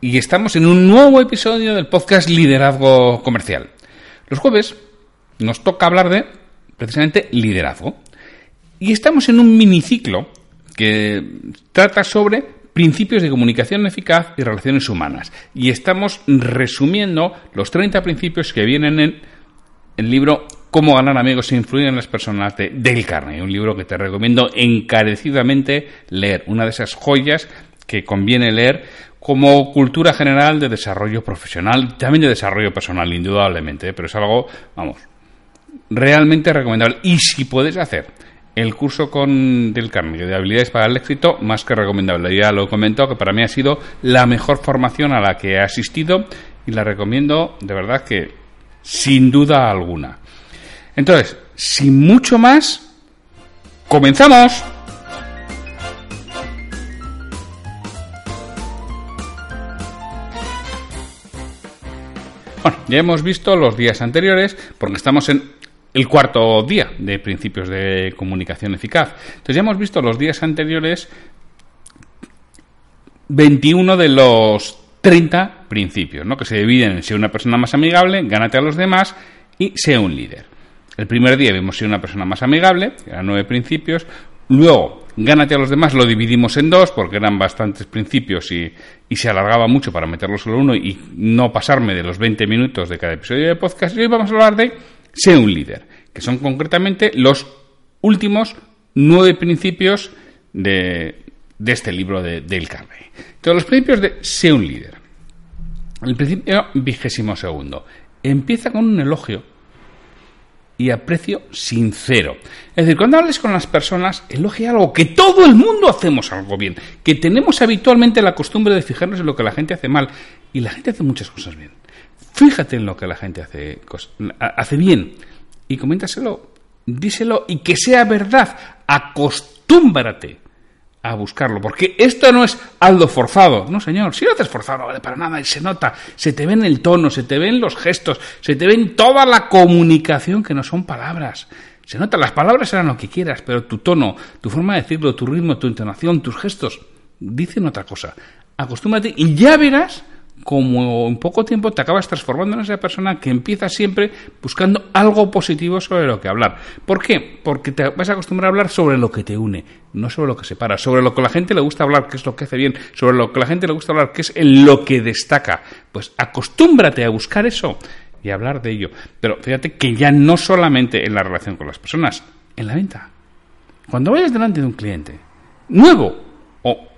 y estamos en un nuevo episodio del podcast Liderazgo Comercial. Los jueves nos toca hablar de precisamente liderazgo y estamos en un miniciclo que trata sobre principios de comunicación eficaz y relaciones humanas y estamos resumiendo los 30 principios que vienen en el libro Cómo ganar amigos e influir en las personas de Dale Carney, un libro que te recomiendo encarecidamente leer, una de esas joyas que conviene leer como cultura general de desarrollo profesional, también de desarrollo personal, indudablemente, pero es algo, vamos, realmente recomendable. Y si puedes hacer el curso con Del Carnegie de habilidades para el éxito, más que recomendable. Ya lo he comentado que para mí ha sido la mejor formación a la que he asistido y la recomiendo de verdad que sin duda alguna. Entonces, sin mucho más, comenzamos. Bueno, ya hemos visto los días anteriores, porque estamos en el cuarto día de principios de comunicación eficaz. Entonces ya hemos visto los días anteriores 21 de los 30 principios, ¿no? que se dividen en ser una persona más amigable, gánate a los demás y sea un líder. El primer día vimos ser una persona más amigable, eran nueve principios. Luego, gánate a los demás, lo dividimos en dos, porque eran bastantes principios y, se alargaba mucho para meterlo solo uno y no pasarme de los 20 minutos de cada episodio de podcast. Y hoy vamos a hablar de Sé un líder, que son concretamente los últimos nueve principios de, este libro de Dale Carnegie. Entonces, los principios de Sé un líder. El principio vigésimo segundo. Empieza con un elogio y aprecio sincero. Es decir, cuando hables con las personas, elogia algo que todo el mundo hacemos algo bien, que tenemos habitualmente la costumbre de fijarnos en lo que la gente hace mal y la gente hace muchas cosas bien. Fíjate en lo que la gente hace, hace bien y coméntaselo, díselo y que sea verdad. Acostúmbrate a buscarlo, porque esto no es algo forzado. No, señor, si lo haces forzado no vale para nada y se nota, se te ve en el tono, se te ven los gestos, se te ve en toda la comunicación que no son palabras. Se nota, las palabras serán lo que quieras, pero tu tono, tu forma de decirlo, tu ritmo, tu entonación, tus gestos, dicen otra cosa. Acostúmbrate y ya verás como en poco tiempo te acabas transformando en esa persona que empieza siempre buscando algo positivo sobre lo que hablar. ¿Por qué? Porque te vas a acostumbrar a hablar sobre lo que te une, no sobre lo que separa, sobre lo que a la gente le gusta hablar, que es lo que hace bien, sobre lo que a la gente le gusta hablar, que es en lo que destaca. Pues acostúmbrate a buscar eso y hablar de ello. Pero fíjate que ya no solamente en la relación con las personas, en la venta. Cuando vayas delante de un cliente nuevo o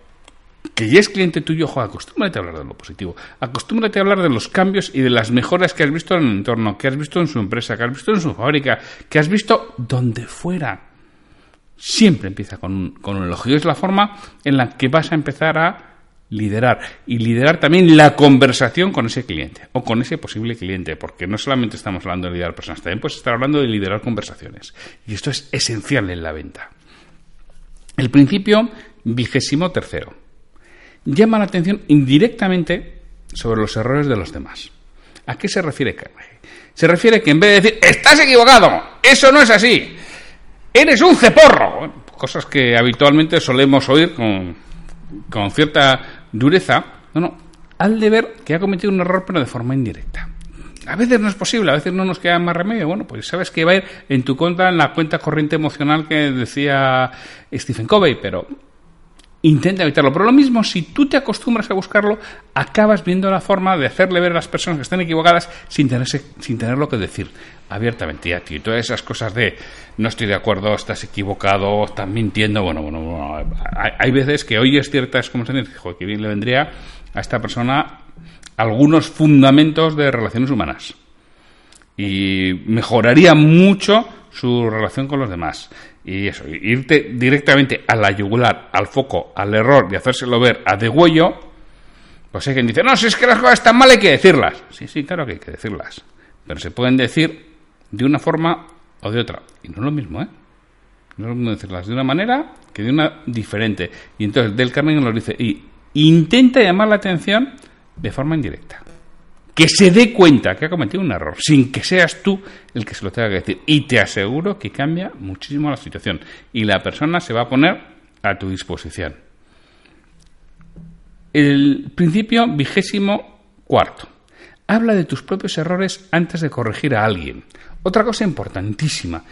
que ya es cliente tuyo, acostúmbrate a hablar de lo positivo. Acostúmbrate a hablar de los cambios y de las mejoras que has visto en el entorno, que has visto en su empresa, que has visto en su fábrica, que has visto donde fuera. Siempre empieza con un, con un elogio. Es la forma en la que vas a empezar a liderar y liderar también la conversación con ese cliente o con ese posible cliente, porque no solamente estamos hablando de liderar personas, también puedes estar hablando de liderar conversaciones. Y esto es esencial en la venta. El principio vigésimo tercero llama la atención indirectamente sobre los errores de los demás. ¿A qué se refiere Carnegie? Se refiere que en vez de decir, estás equivocado, eso no es así, eres un ceporro, cosas que habitualmente solemos oír con, con cierta dureza, no, no, al de ver que ha cometido un error pero de forma indirecta. A veces no es posible, a veces no nos queda más remedio. Bueno, pues sabes que va a ir en tu cuenta, en la cuenta corriente emocional que decía Stephen Covey, pero intenta evitarlo. Pero lo mismo, si tú te acostumbras a buscarlo, acabas viendo la forma de hacerle ver a las personas que están equivocadas sin, tenerse, sin tener lo que decir abiertamente. Y a ti, todas esas cosas de no estoy de acuerdo, estás equivocado, estás mintiendo. Bueno, bueno, hay, veces que oyes ciertas conversaciones y que bien le vendría a esta persona algunos fundamentos de relaciones humanas. Y mejoraría mucho su relación con los demás. Y eso, irte directamente a la yugular, al foco, al error y hacérselo ver a degüello, pues hay quien dice, no, si es que las cosas están mal hay que decirlas. Sí, sí, claro que hay que decirlas. Pero se pueden decir de una forma o de otra. Y no es lo mismo, ¿eh? No es lo mismo decirlas de una manera que de una diferente. Y entonces Del Carmen nos dice, y intenta llamar la atención de forma indirecta que se dé cuenta que ha cometido un error, sin que seas tú el que se lo tenga que decir. Y te aseguro que cambia muchísimo la situación. Y la persona se va a poner a tu disposición. El principio vigésimo cuarto. Habla de tus propios errores antes de corregir a alguien. Otra cosa importantísima.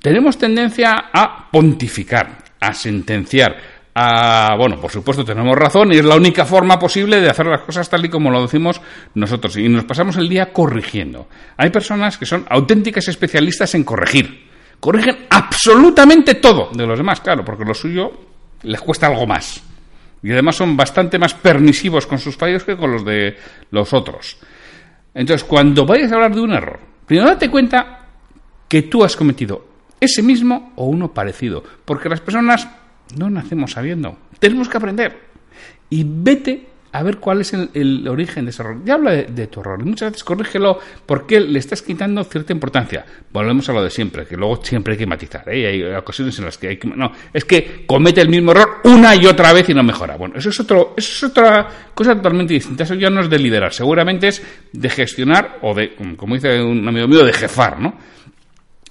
Tenemos tendencia a pontificar, a sentenciar, Ah, bueno, por supuesto tenemos razón y es la única forma posible de hacer las cosas tal y como lo decimos nosotros y nos pasamos el día corrigiendo. Hay personas que son auténticas especialistas en corregir. Corrigen absolutamente todo de los demás, claro, porque lo suyo les cuesta algo más. Y además son bastante más permisivos con sus fallos que con los de los otros. Entonces, cuando vayas a hablar de un error, primero date cuenta que tú has cometido ese mismo o uno parecido, porque las personas no nacemos sabiendo. Tenemos que aprender. Y vete a ver cuál es el, origen de ese error. Ya habla de, tu error. Muchas veces corrígelo porque le estás quitando cierta importancia. Volvemos a lo de siempre, que luego siempre hay que matizar. ¿eh? Hay ocasiones en las que hay que... No, es que comete el mismo error una y otra vez y no mejora. Bueno, eso es, otro, eso es otra cosa totalmente distinta. Eso ya no es de liderar. Seguramente es de gestionar o de, como dice un amigo mío, de jefar, ¿no?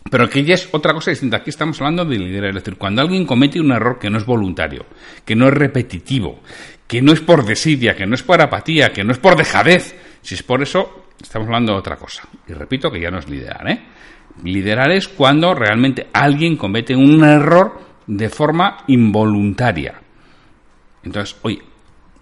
Pero aquí ya es otra cosa distinta. Aquí estamos hablando de liderar. Es decir, cuando alguien comete un error que no es voluntario, que no es repetitivo, que no es por desidia, que no es por apatía, que no es por dejadez, si es por eso, estamos hablando de otra cosa. Y repito que ya no es liderar, ¿eh? Liderar es cuando realmente alguien comete un error de forma involuntaria. Entonces, oye,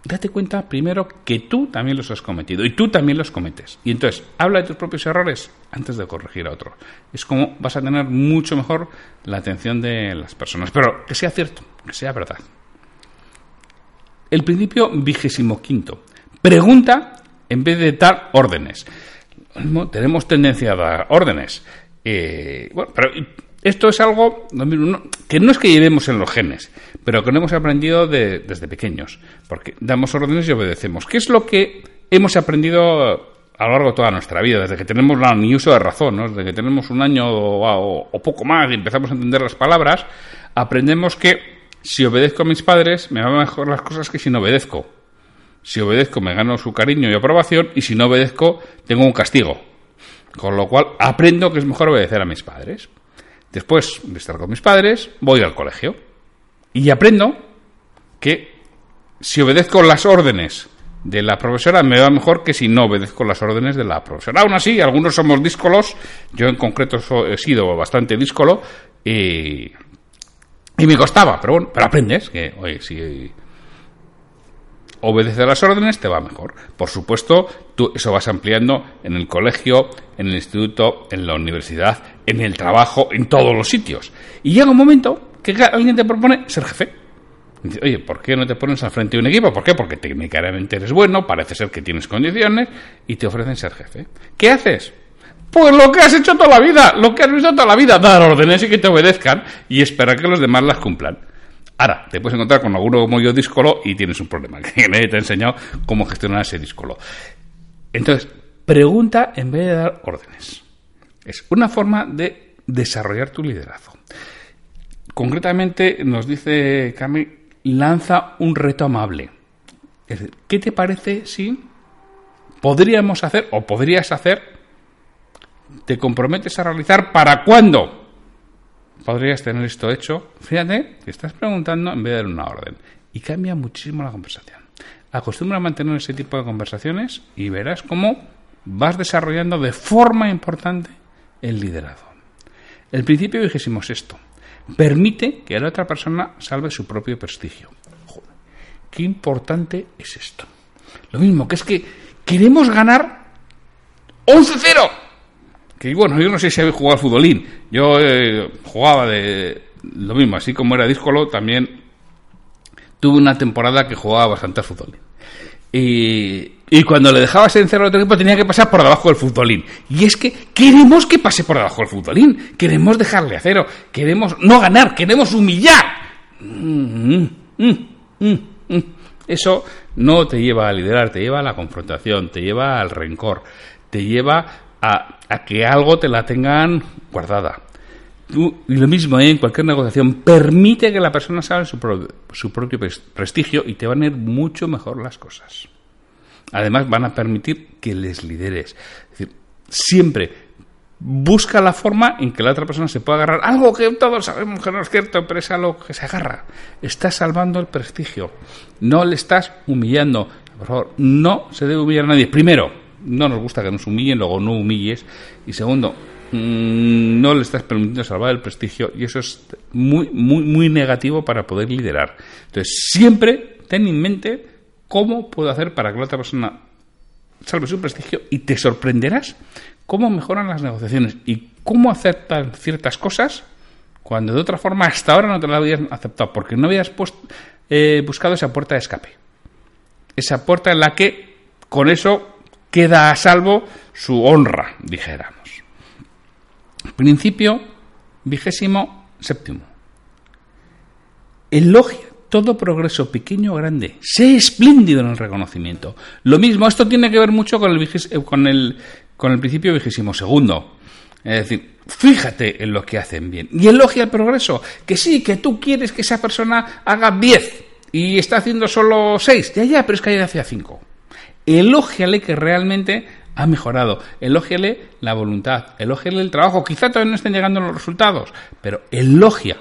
date cuenta primero que tú también los has cometido y tú también los cometes. Y entonces, habla de tus propios errores antes de corregir a otro. Es como vas a tener mucho mejor la atención de las personas. Pero que sea cierto, que sea verdad. El principio vigésimo quinto. Pregunta en vez de dar órdenes. Tenemos tendencia a dar órdenes. Eh, bueno, pero esto es algo que no es que llevemos en los genes, pero que no hemos aprendido desde pequeños, porque damos órdenes y obedecemos. ¿Qué es lo que hemos aprendido a lo largo de toda nuestra vida, desde que tenemos la ni uso de razón, desde que tenemos un año o, poco más y empezamos a entender las palabras, aprendemos que si obedezco a mis padres me van mejor las cosas que si no obedezco. Si obedezco me gano su cariño y aprobación y si no obedezco tengo un castigo. Con lo cual aprendo que es mejor obedecer a mis padres. Después de estar con mis padres, voy al colegio y aprendo que si obedezco las órdenes de la profesora me va mejor que si no obedezco las órdenes de la profesora. Aún así, algunos somos díscolos, yo en concreto he sido bastante díscolo y, y me costaba, pero bueno, pero aprendes que, oye, si obedecer las órdenes te va mejor. Por supuesto, tú eso vas ampliando en el colegio, en el instituto, en la universidad, en el trabajo, en todos los sitios. Y llega un momento que alguien te propone ser jefe. dice, oye, ¿por qué no te pones al frente de un equipo? ¿Por qué? Porque técnicamente eres bueno, parece ser que tienes condiciones y te ofrecen ser jefe. ¿Qué haces? Pues lo que has hecho toda la vida, lo que has visto toda la vida, dar órdenes y que te obedezcan y esperar que los demás las cumplan. Ahora, te puedes encontrar con alguno como yo díscolo y tienes un problema, que nadie te ha enseñado cómo gestionar ese díscolo. Entonces, pregunta en vez de dar órdenes. Es una forma de desarrollar tu liderazgo. Concretamente, nos dice Cami, lanza un reto amable. Es decir, ¿qué te parece si podríamos hacer o podrías hacer, te comprometes a realizar para cuándo? Podrías tener esto hecho? Fíjate, te estás preguntando en vez de dar una orden. Y cambia muchísimo la conversación. Acostumbra a mantener ese tipo de conversaciones y verás cómo vas desarrollando de forma importante el liderazgo. El principio dijésemos esto. Permite que la otra persona salve su propio prestigio. qué importante es esto. Lo mismo, que es que queremos ganar 11-0. Que bueno, yo no sé si habéis jugado al futbolín. Yo eh, jugaba de lo mismo, así como era díscolo, también tuve una temporada que jugaba bastante al futbolín. Y, cuando le dejabas encerrado otro equipo tenía que pasar por debajo del futbolín. Y es que queremos que pase por debajo del futbolín. Queremos dejarle a cero. Queremos no ganar, queremos humillar. Mm, mm, mm, Eso no te lleva a liderar, te lleva a la confrontación, te lleva al rencor, te lleva a, que algo te la tengan guardada. y lo mismo ¿eh? en cualquier negociación, permite que la persona salga su, su propio prestigio y te van a ir mucho mejor las cosas. Además, van a permitir que les lideres. Es decir, siempre busca la forma en que la otra persona se pueda agarrar. Algo que todos sabemos que no es cierto, pero es algo que se agarra. Estás salvando el prestigio. No le estás humillando. Por favor, no se debe humillar a nadie. Primero, no nos gusta que nos humillen, luego no humilles. Y segundo, mm, no le estás permitiendo salvar el prestigio y eso es muy, muy, muy negativo para poder liderar. Entonces, siempre ten en mente cómo puedo hacer para que la otra persona salve su prestigio y te sorprenderás cómo mejoran las negociaciones y cómo aceptan ciertas cosas cuando de otra forma hasta ahora no te la habían aceptado, porque no habías eh, buscado esa puerta de escape. Esa puerta en la que con eso queda a salvo su honra, dijéramos. Principio vigésimo séptimo. Elogia todo progreso, pequeño o grande. Sé espléndido en el reconocimiento. Lo mismo, esto tiene que ver mucho con el, eh, con el con el principio vigésimo segundo. Es decir, fíjate en lo que hacen bien y elogia el progreso. Que sí, que tú quieres que esa persona haga 10 y está haciendo solo 6. Ya, ya, pero es que hacía 5. Elógiale que realmente ha mejorado. Elógiale la voluntad, elógiale el trabajo. Quizá todavía no estén llegando los resultados, pero elogia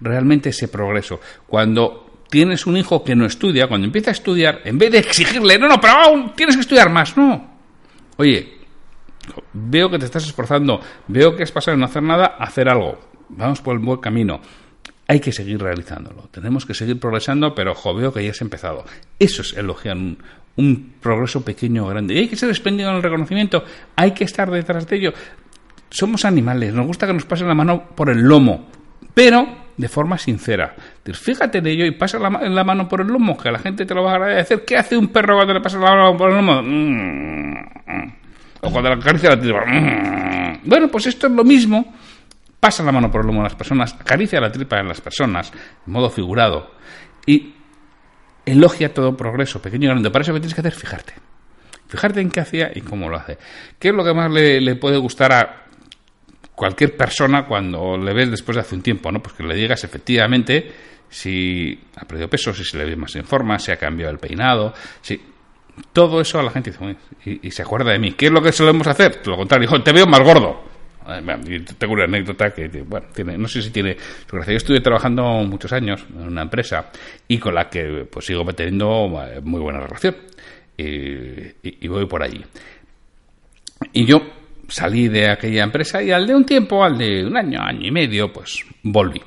realmente ese progreso. Cuando tienes un hijo que no estudia, cuando empieza a estudiar, en vez de exigirle, no, no, pero aún tienes que estudiar más, no. Oye, veo que te estás esforzando, veo que has pasado de no hacer nada a hacer algo. Vamos por el buen camino. Hay que seguir realizándolo. Tenemos que seguir progresando, pero ojo, veo que ya has empezado. Eso es elogiar un, progreso pequeño o grande. Y hay que ser espléndido en el reconocimiento. Hay que estar detrás de ello. Somos animales, nos gusta que nos pasen la mano por el lomo, pero de forma sincera. Fíjate en ello y pasa la, mano por el lomo, que la gente te lo va a agradecer. ¿Qué hace un perro cuando le pasa la mano por el lomo? Mm. O cuando la acaricia la tripa. Mm. Bueno, pues esto es lo mismo. Pasa la mano por el lomo de las personas, acaricia la tripa en las personas, en modo figurado. Y elogia todo progreso, pequeño y grande. Para eso que tienes que hacer, fijarte. Fijarte en qué hacía y cómo lo hace. ¿Qué es lo que más le, puede gustar a cualquier persona cuando le ves después de hace un tiempo? ¿no? Pues que le digas efectivamente si ha perdido peso, si se le ve más en forma, si ha cambiado el peinado, si todo eso a la gente y, se acuerda de mí. ¿Qué es lo que solemos hacer? Lo contrario, te veo más gordo. Tengo una anécdota que, bueno, tiene, no sé si tiene su gracia. Yo estuve trabajando muchos años en una empresa y con la que pues sigo teniendo eh, muy buena relación. Y, voy por allí. Y yo salí de aquella empresa y al de un tiempo, al de un año, año y medio, pues volví.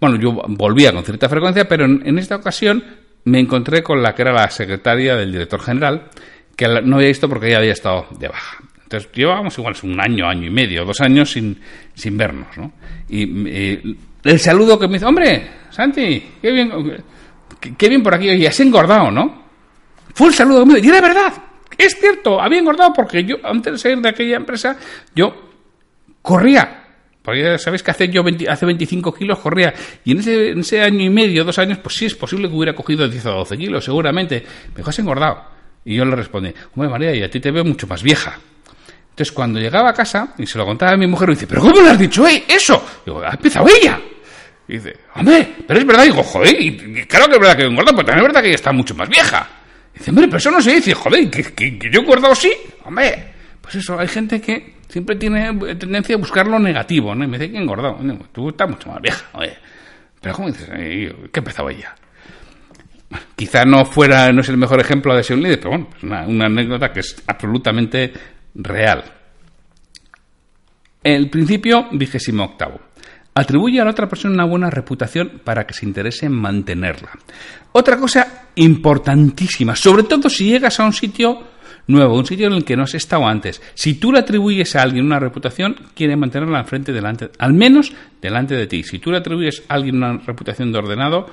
Bueno, yo volvía con cierta frecuencia, pero en esta ocasión me encontré con la que era la secretaria del director general, que no había visto porque ella había estado de baja. Entonces llevábamos igual un año, año y medio, dos años sin, sin vernos, ¿no? Y el saludo que me hizo, hombre, Santi, qué bien, qué, bien por aquí, y has engordado, ¿no? Fue el saludo que me hizo, y era verdad, es cierto, había engordado porque yo, antes de salir de aquella empresa, yo corría porque ya sabéis que hace yo hace 25 kilos corría. Y en ese, en ese, año y medio, dos años, pues sí es posible que hubiera cogido 10 o 12 kilos, seguramente. Me has engordado. Y yo le respondí, hombre María, y a ti te veo mucho más vieja. Entonces cuando llegaba a casa y se lo contaba a mi mujer, me dice, ¿pero cómo le has dicho eh, eso? Digo, ha empezado ella. Y dice, hombre, pero es verdad. Y digo, joder, y, claro que es verdad que he engordado, pero también es verdad que ella está mucho más vieja. Y dice, hombre, pero eso no se dice. Joder, que, yo he engordado sí. Hombre, pues eso, hay gente que siempre tiene tendencia a buscar lo negativo, ¿no? Y me dice que engordado. Tú estás mucho más vieja, oye. Pero ¿cómo dices? ¿Qué empezaba ella? Quizá no fuera, no es el mejor ejemplo de ser un líder, pero bueno, es una anécdota que es absolutamente real. El principio vigésimo octavo. atribuye a la otra persona una buena reputación para que se interese en mantenerla. Otra cosa importantísima, sobre todo si llegas a un sitio nuevo, un sitio en el que no has estado antes. Si tú le atribuyes a alguien una reputación, quiere mantenerla al frente delante, al menos delante de ti. Si tú le atribuyes a alguien una reputación de ordenado,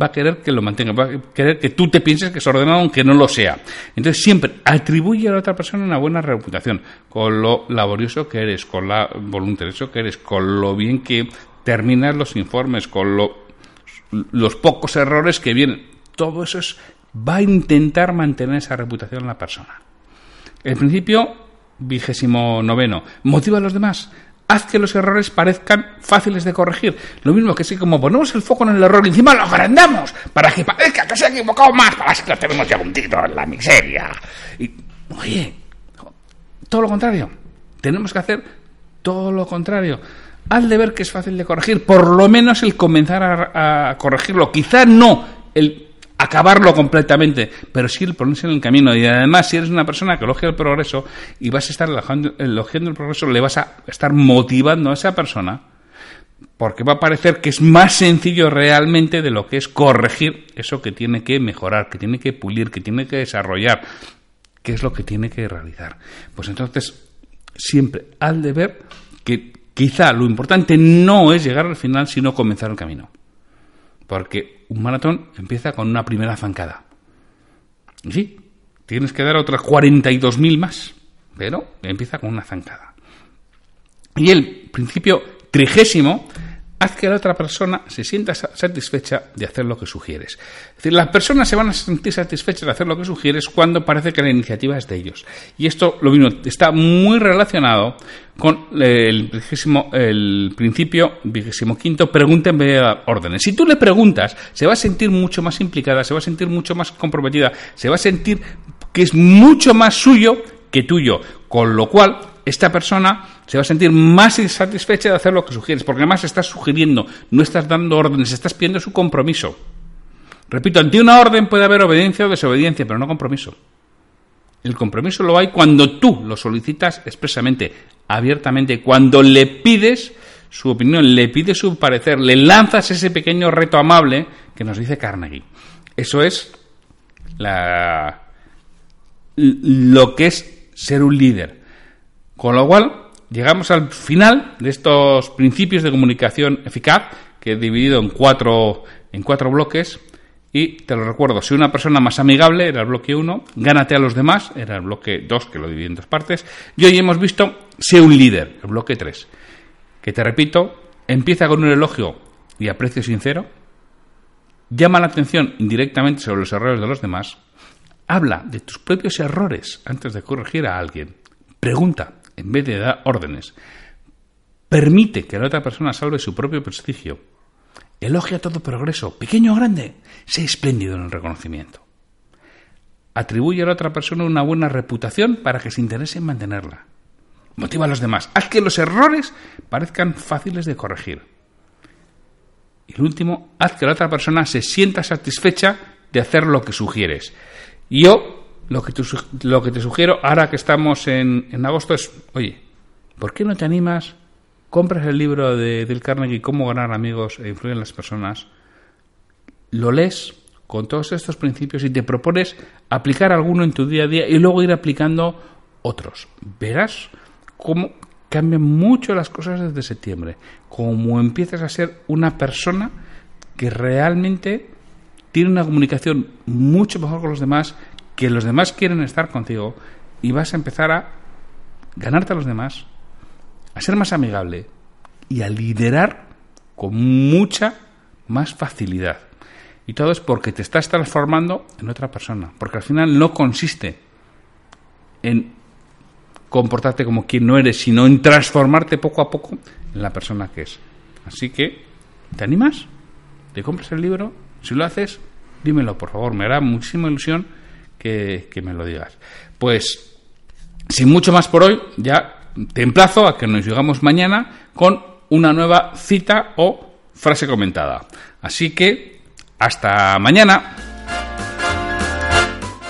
va a querer que lo mantenga, va a querer que tú te pienses que es ordenado aunque no lo sea. Entonces siempre atribuye a la otra persona una buena reputación, con lo laborioso que eres, con la voluntarioso que eres, con lo bien que terminas los informes, con los pocos errores que vienen. Todo eso es, va a intentar mantener esa reputación en la persona. El principio vigésimo noveno, motiva a los demás haz que los errores parezcan fáciles de corregir. Lo mismo que si como ponemos el foco en el error encima lo agrandamos para que parezca que se ha equivocado más, para que lo tenemos ya hundido en la miseria. Y, oye, todo lo contrario. Tenemos que hacer todo lo contrario. Haz de ver que es fácil de corregir, por lo menos el comenzar a, a corregirlo. Quizá no el acabarlo completamente, pero sí el ponerse en el camino. Y además, si eres una persona que elogia el progreso y vas a estar elogiando, el progreso, le vas a estar motivando a esa persona porque va a parecer que es más sencillo realmente de lo que es corregir eso que tiene que mejorar, que tiene que pulir, que tiene que desarrollar, que es lo que tiene que realizar. Pues entonces, siempre al de ver que quizá lo importante no es llegar al final, sino comenzar el camino. Porque un maratón empieza con una primera zancada. Y sí, tienes que dar otras 42.000 más, pero empieza con una zancada. Y el principio trigésimo haz que la otra persona se sienta satisfecha de hacer lo que sugieres. Es decir, las personas se van a sentir satisfechas de hacer lo que sugieres cuando parece que la iniciativa es de ellos. Y esto lo mismo está muy relacionado con el, el principio vigésimo quinto, pregunta en vez de dar órdenes. Si tú le preguntas, se va a sentir mucho más implicada, se va a sentir mucho más comprometida, se va a sentir que es mucho más suyo que tuyo. Con lo cual, esta persona se va a sentir más insatisfecha de hacer lo que sugieres, porque además estás sugiriendo, no estás dando órdenes, estás pidiendo su compromiso. Repito, ante una orden puede haber obediencia o desobediencia, pero no compromiso. El compromiso lo hay cuando tú lo solicitas expresamente, abiertamente, cuando le pides su opinión, le pides su parecer, le lanzas ese pequeño reto amable que nos dice Carnegie. Eso es lo que es ser un líder. Con lo cual, llegamos al final de estos principios de comunicación eficaz, que he dividido en cuatro, en cuatro bloques. Y te lo recuerdo, si una persona más amigable era el bloque 1, gánate a los demás, era el bloque 2, que lo dividí en dos partes. Y hoy hemos visto, sé un líder, el bloque 3, que te repito, empieza con un elogio y aprecio sincero, llama la atención indirectamente sobre los errores de los demás, habla de tus propios errores antes de corregir a alguien, pregunta en vez de dar órdenes. Permite que la otra persona salve su propio prestigio. Elogia todo progreso, pequeño o grande. Sé espléndido en el reconocimiento. Atribuye a la otra persona una buena reputación para que se interese en mantenerla. Motiva a los demás. Haz que los errores parezcan fáciles de corregir. Y el último, haz que la otra persona se sienta satisfecha de hacer lo que sugieres. Yo lo que, te, lo que te sugiero ahora que estamos en, en, agosto es, oye, ¿por qué no te animas? Compras el libro de Del Carnegie, Cómo ganar amigos e influir en las personas, lo lees con todos estos principios y te propones aplicar alguno en tu día a día y luego ir aplicando otros. Verás cómo cambian mucho las cosas desde septiembre, cómo empiezas a ser una persona que realmente tiene una comunicación mucho mejor con los demás, que los demás quieren estar contigo y vas a empezar a ganarte a los demás, a ser más amigable y a liderar con mucha más facilidad. Y todo es porque te estás transformando en otra persona. Porque al final no consiste en comportarte como quien no eres, sino en transformarte poco a poco en la persona que es. Así que, ¿te animas? ¿Te compras el libro? Si lo haces, dímelo, por favor. Me hará muchísima ilusión que, me lo digas. Pues, sin mucho más por hoy, ya te emplazo a que nos llegamos mañana con una nueva cita o frase comentada. Así que, hasta mañana.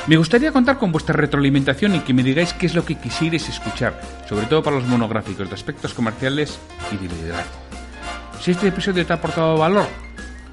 Me gustaría contar con vuestra retroalimentación y que me digáis qué es lo que quisierais escuchar, sobre todo para los monográficos de aspectos comerciales y de liderazgo. Si este episodio te ha aportado valor,